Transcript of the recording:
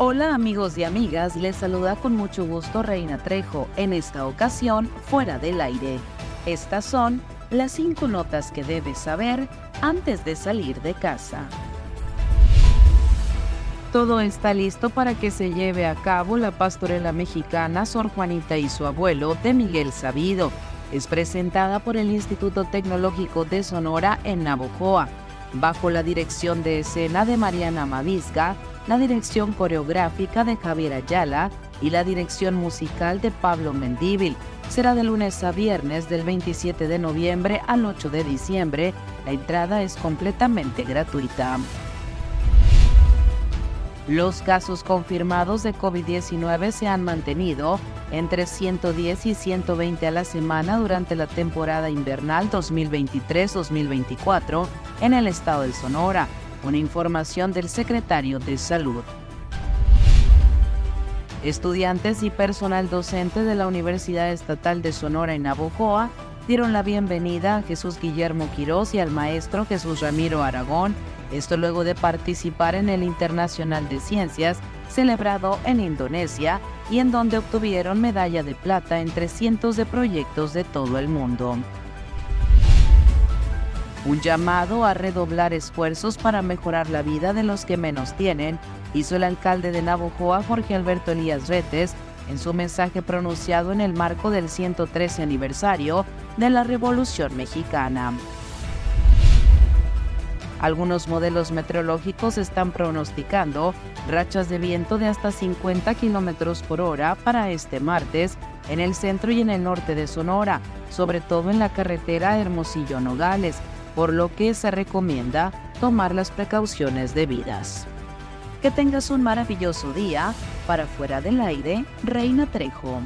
Hola amigos y amigas, les saluda con mucho gusto Reina Trejo, en esta ocasión fuera del aire. Estas son las cinco notas que debes saber antes de salir de casa. Todo está listo para que se lleve a cabo la pastorela mexicana Sor Juanita y su abuelo de Miguel Sabido. Es presentada por el Instituto Tecnológico de Sonora en Navojoa, bajo la dirección de escena de Mariana Mavisga, la dirección coreográfica de Javier Ayala y la dirección musical de Pablo Mendíbil. Será de lunes a viernes del 27 de noviembre al 8 de diciembre. La entrada es completamente gratuita. Los casos confirmados de COVID-19 se han mantenido entre 110 y 120 a la semana durante la temporada invernal 2023-2024 en el estado de Sonora una información del secretario de Salud. Estudiantes y personal docente de la Universidad Estatal de Sonora en Navojoa dieron la bienvenida a Jesús Guillermo Quirós y al maestro Jesús Ramiro Aragón, esto luego de participar en el Internacional de Ciencias celebrado en Indonesia y en donde obtuvieron medalla de plata entre cientos de proyectos de todo el mundo. Un llamado a redoblar esfuerzos para mejorar la vida de los que menos tienen, hizo el alcalde de Navojoa, Jorge Alberto Elías Retes, en su mensaje pronunciado en el marco del 113 aniversario de la Revolución Mexicana. Algunos modelos meteorológicos están pronosticando rachas de viento de hasta 50 kilómetros por hora para este martes en el centro y en el norte de Sonora, sobre todo en la carretera Hermosillo-Nogales, por lo que se recomienda tomar las precauciones debidas. Que tengas un maravilloso día. Para fuera del aire, Reina Trejo.